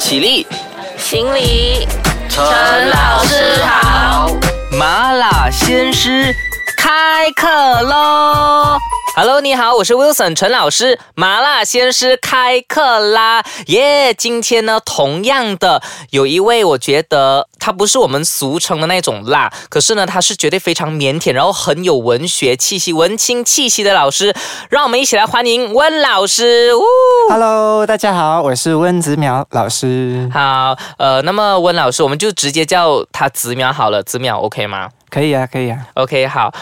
起立，行礼，陈老师好。麻辣鲜师开课喽！Hello，你好，我是 Wilson 陈老师，麻辣鲜师开课啦！耶，今天呢，同样的有一位，我觉得他不是我们俗称的那种辣，可是呢，他是绝对非常腼腆，然后很有文学气息、文青气息的老师，让我们一起来欢迎温老师。呜 Hello，大家好，我是温子淼老师。好，呃，那么温老师，我们就直接叫他子淼好了，子淼 OK 吗？可以啊，可以啊。OK，好，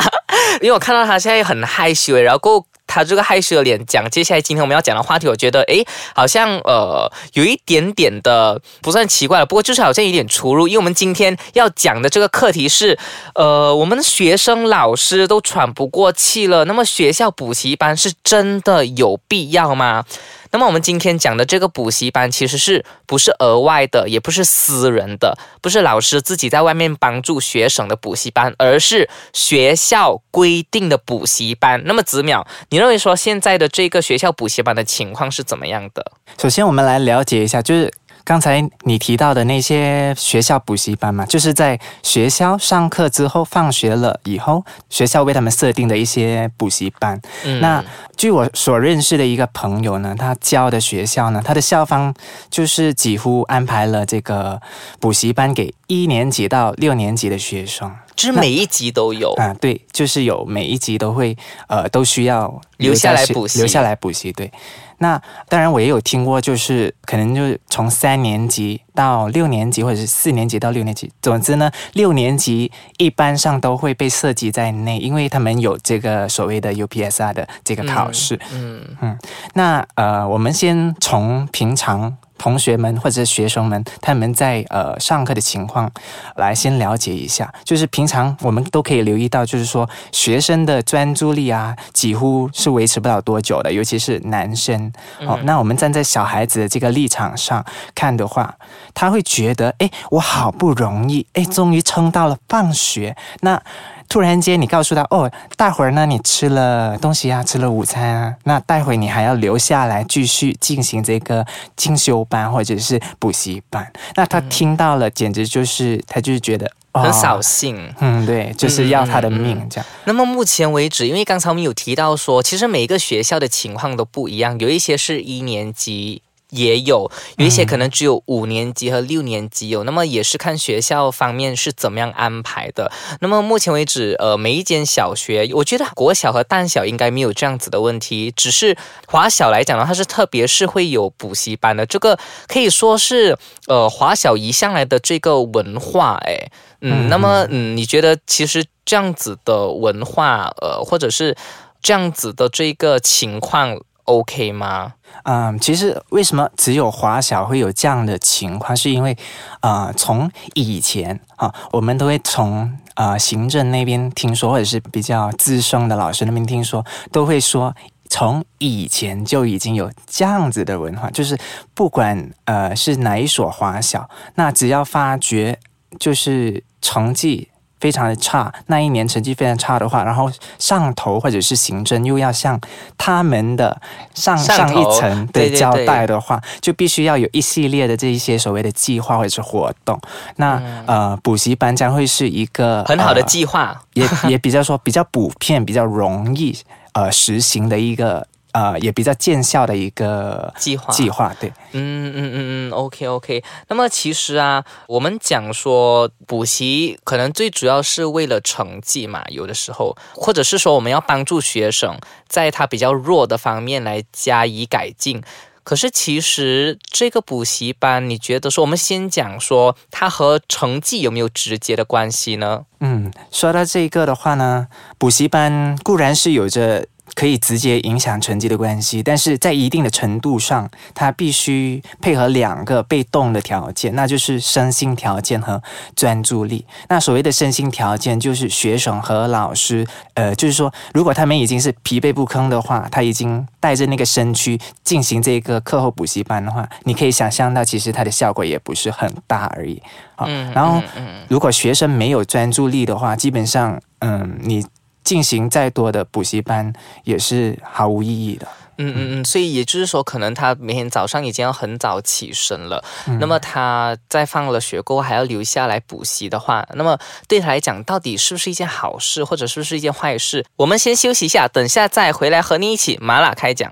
因为我看到他现在很害羞，然后过他这个害羞的脸讲接下来今天我们要讲的话题，我觉得诶，好像呃有一点点的不算奇怪了，不过就是好像有点出入，因为我们今天要讲的这个课题是，呃，我们学生老师都喘不过气了，那么学校补习班是真的有必要吗？那么我们今天讲的这个补习班，其实是不是额外的，也不是私人的，不是老师自己在外面帮助学生的补习班，而是学校规定的补习班。那么子淼，你认为说现在的这个学校补习班的情况是怎么样的？首先，我们来了解一下，就是刚才你提到的那些学校补习班嘛，就是在学校上课之后，放学了以后，学校为他们设定的一些补习班。嗯那据我所认识的一个朋友呢，他教的学校呢，他的校方就是几乎安排了这个补习班给一年级到六年级的学生。就是每一集都有。啊，对，就是有每一集都会呃都需要留下来补习留下来补习。对，那当然我也有听过，就是可能就是从三年级到六年级，或者是四年级到六年级，总之呢，六年级一般上都会被涉及在内，因为他们有这个所谓的 UPSR 的这个考试。嗯嗯那呃，我们先从平常同学们或者是学生们他们在呃上课的情况来先了解一下。就是平常我们都可以留意到，就是说学生的专注力啊，几乎是维持不了多久的，尤其是男生。哦，那我们站在小孩子的这个立场上看的话，他会觉得，哎，我好不容易，哎，终于撑到了放学，那。突然间，你告诉他哦，待会儿呢，你吃了东西啊，吃了午餐啊，那待会你还要留下来继续进行这个进修班或者是补习班。那他听到了，简直就是他就是觉得、哦、很扫兴。嗯，对，就是要他的命嗯这样。那么目前为止，因为刚才我们有提到说，其实每一个学校的情况都不一样，有一些是一年级。也有有一些可能只有五年级和六年级有，那么也是看学校方面是怎么样安排的。那么目前为止，呃，每一间小学，我觉得国小和淡小应该没有这样子的问题，只是华小来讲呢，它是特别是会有补习班的，这个可以说是呃华小移向来的这个文化，哎，嗯，嗯那么嗯，你觉得其实这样子的文化，呃，或者是这样子的这个情况，OK 吗？嗯，其实为什么只有华小会有这样的情况，是因为呃，从以前啊，我们都会从呃行政那边听说，或者是比较资深的老师那边听说，都会说。从以前就已经有这样子的文化，就是不管呃是哪一所华小，那只要发觉就是成绩非常的差，那一年成绩非常差的话，然后上头或者是行政又要向他们的上上一层的交代的话，就必须要有一系列的这一些所谓的计划或者是活动。那、呃，补习班将会是一个嗯很好的呃计划，也也比较说比较普遍、比较容易呃实行的一个呃也比较见效的一个计划计划。对，嗯嗯嗯嗯，OK OK。那么其实啊，我们讲说补习可能最主要是为了成绩嘛，有的时候，或者是说我们要帮助学生在他比较弱的方面来加以改进。可是其实这个补习班，你觉得说我们先讲说它和成绩有没有直接的关系呢？嗯，说到这个的话呢，补习班固然是有着可以直接影响成绩的关系，但是在一定的程度上，它必须配合两个被动的条件，那就是身心条件和专注力。那所谓的身心条件，就是学生和老师，呃，就是说，如果他们已经是疲惫不堪的话，他已经带着那个身躯进行这个课后补习班的话，你可以想象到，其实它的效果也不是很大而已。好，嗯然后如果学生没有专注力的话，基本上，嗯，你进行再多的补习班也是毫无意义的。嗯嗯嗯，所以也就是说，可能他每天早上已经要很早起身了。那么他在放了学过后还要留下来补习的话，那么对他来讲，到底是不是一件好事，或者是不是一件坏事？我们先休息一下，等下再回来和你一起麻辣开讲。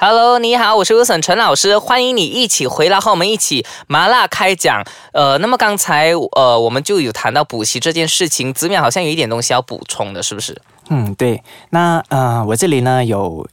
Hello，你好，我是吴森陈老师，欢迎你一起回来和我们一起麻辣开讲。呃，那么刚才呃我们就有谈到补习这件事情，子淼好像有一点东西要补充的，是不是？嗯，对。那呃，我这里呢有。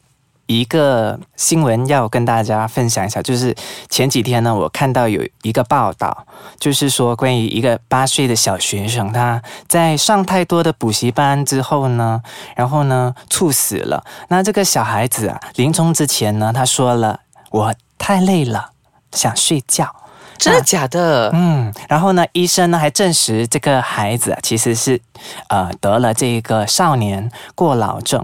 一个新闻要跟大家分享一下，就是前几天呢，我看到有一个报道，就是说关于一个八岁的小学生，他在上太多的补习班之后呢，然后呢猝死了。那这个小孩子啊，临终之前呢，他说了：“我太累了，想睡觉。”真的假的？嗯。然后呢，医生呢还证实这个孩子其实是呃得了这个少年过劳症。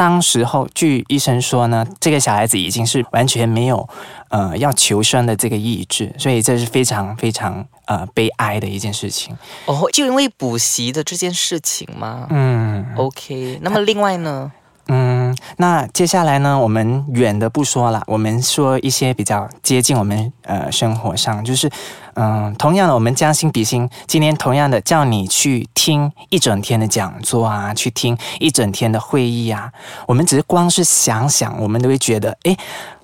当时候，据医生说呢，这个小孩子已经是完全没有，呃，要求生的这个意志，所以这是非常非常呃悲哀的一件事情。哦，就因为补习的这件事情吗？嗯，OK。那么另外呢？嗯，那接下来呢，我们远的不说了，我们说一些比较接近我们呃生活上，就是。嗯，同样的，我们将心比心，今天同样的叫你去听一整天的讲座啊，去听一整天的会议啊，我们只是光是想想，我们都会觉得，哎，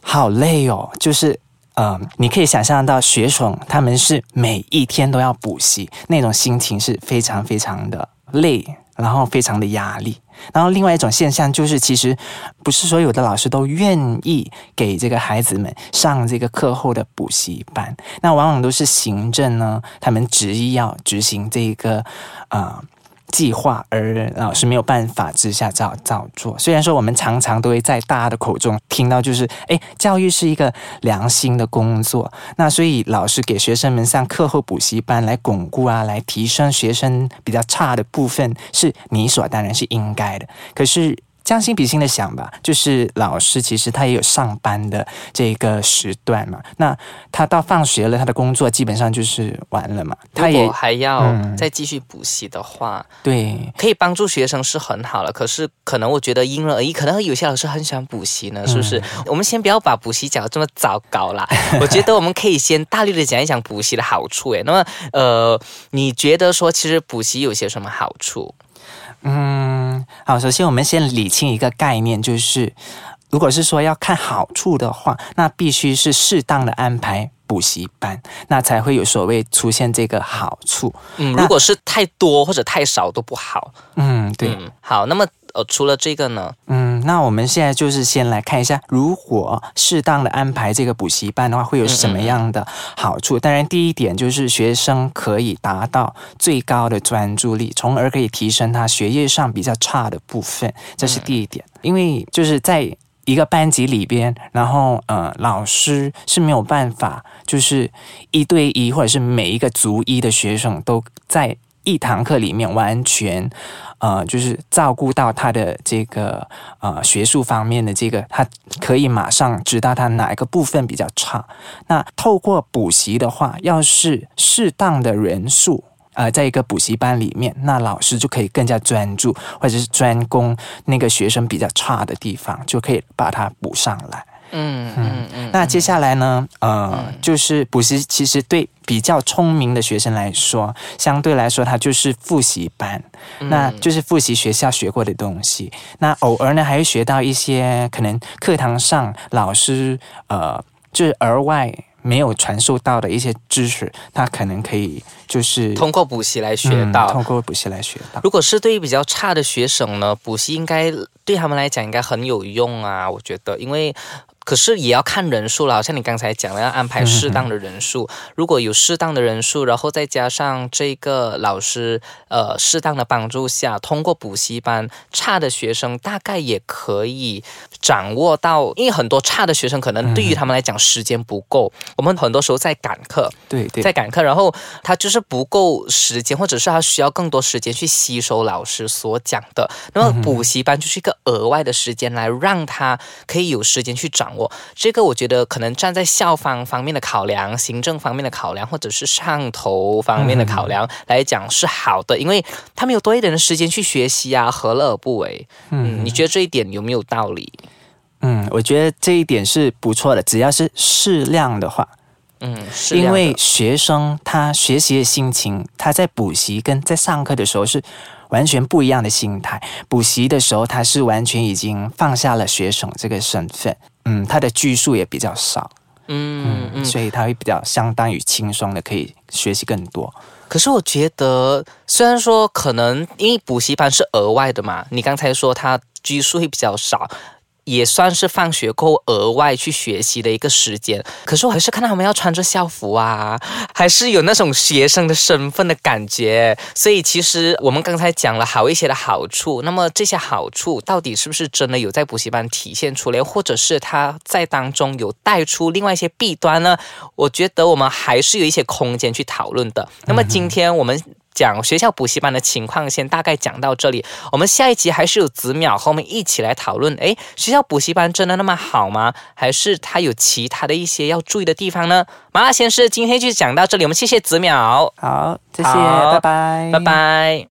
好累哦。就是，呃，你可以想象到学生他们是每一天都要补习，那种心情是非常非常的累，然后非常的压力。然后另外一种现象就是，其实不是所有的老师都愿意给这个孩子们上这个课后的补习班。那往往都是行政呢，他们执意要执行这个啊。计划，而老师没有办法之下照照做。虽然说我们常常都会在大家的口中听到，就是哎，教育是一个良心的工作，那所以老师给学生们上课后补习班来巩固啊，来提升学生比较差的部分，是理所当然是应该的。可是。将心比心的想吧，就是老师其实他也有上班的这个时段嘛。那他到放学了，他的工作基本上就是完了嘛。他也还要再继续补习的话，对，可以帮助学生是很好了。可是可能我觉得因人而异，可能有些老师很喜欢补习呢，是不是？我们先不要把补习讲的这么糟糕啦。我觉得我们可以先大力的讲一讲补习的好处。诶，那么呃，你觉得说其实补习有些什么好处？嗯，好，首先我们先理清一个概念，就是如果是说要看好处的话，那必须是适当的安排补习班，那才会有所谓出现这个好处。嗯，如果是太多或者太少都不好。嗯，对。好，那么。呃，除了这个呢，嗯，那我们现在就是先来看一下，如果适当的安排这个补习班的话，会有什么样的好处？当然，第一点就是学生可以达到最高的专注力，从而可以提升他学业上比较差的部分，这是第一点。因为就是在一个班级里边，然后呃，老师是没有办法，就是一对一或者是每一个族一的学生都在一堂课里面完全。呃，就是照顾到他的这个呃学术方面的这个，他可以马上知道他哪一个部分比较差。那透过补习的话，要是适当的人数，呃，在一个补习班里面，那老师就可以更加专注，或者是专攻那个学生比较差的地方，就可以把它补上来。嗯嗯嗯，那接下来呢？呃，就是补习，其实对比较聪明的学生来说，相对来说，它就是复习班，那就是复习学校学过的东西。那偶尔呢，还会学到一些可能课堂上老师呃，就是额外没有传授到的一些知识，他可能可以就是通过补习来学到，通过补习来学到。如果是对于比较差的学生呢，补习应该对他们来讲应该很有用啊，我觉得，因为。可是也要看人数了，好像你刚才讲的，要安排适当的人数。如果有适当的人数，然后再加上这个老师，呃，适当的帮助下，通过补习班，差的学生大概也可以掌握到。因为很多差的学生，可能对于他们来讲时间不够。我们很多时候在赶课，对对，在赶课，然后他就是不够时间，或者是他需要更多时间去吸收老师所讲的。那么补习班就是一个额外的时间，来让他可以有时间去掌。我这个我觉得可能站在校方方面的考量、行政方面的考量，或者是上头方面的考量来讲是好的，因为他们有多一点的时间去学习啊，何乐而不为？嗯，你觉得这一点有没有道理？嗯，我觉得这一点是不错的，只要是适量的话，嗯，是因为学生他学习的心情，他在补习跟在上课的时候是完全不一样的心态。补习的时候，他是完全已经放下了学生这个身份，嗯，他的句数也比较少，嗯嗯，所以他会比较相当于轻松的可以学习更多。可是我觉得，虽然说可能因为补习班是额外的嘛，你刚才说他句数会比较少。也算是放学后额外去学习的一个时间，可是我还是看到他们要穿着校服啊，还是有那种学生的身份的感觉。所以其实我们刚才讲了好一些的好处，那么这些好处到底是不是真的有在补习班体现出来，或者是他在当中有带出另外一些弊端呢？我觉得我们还是有一些空间去讨论的。那么今天我们。讲学校补习班的情况，先大概讲到这里。我们下一集还是有子淼和我们一起来讨论。诶，学校补习班真的那么好吗？还是它有其他的一些要注意的地方呢？麻辣先生今天就讲到这里，我们谢谢子淼，好，谢谢，拜拜，拜拜。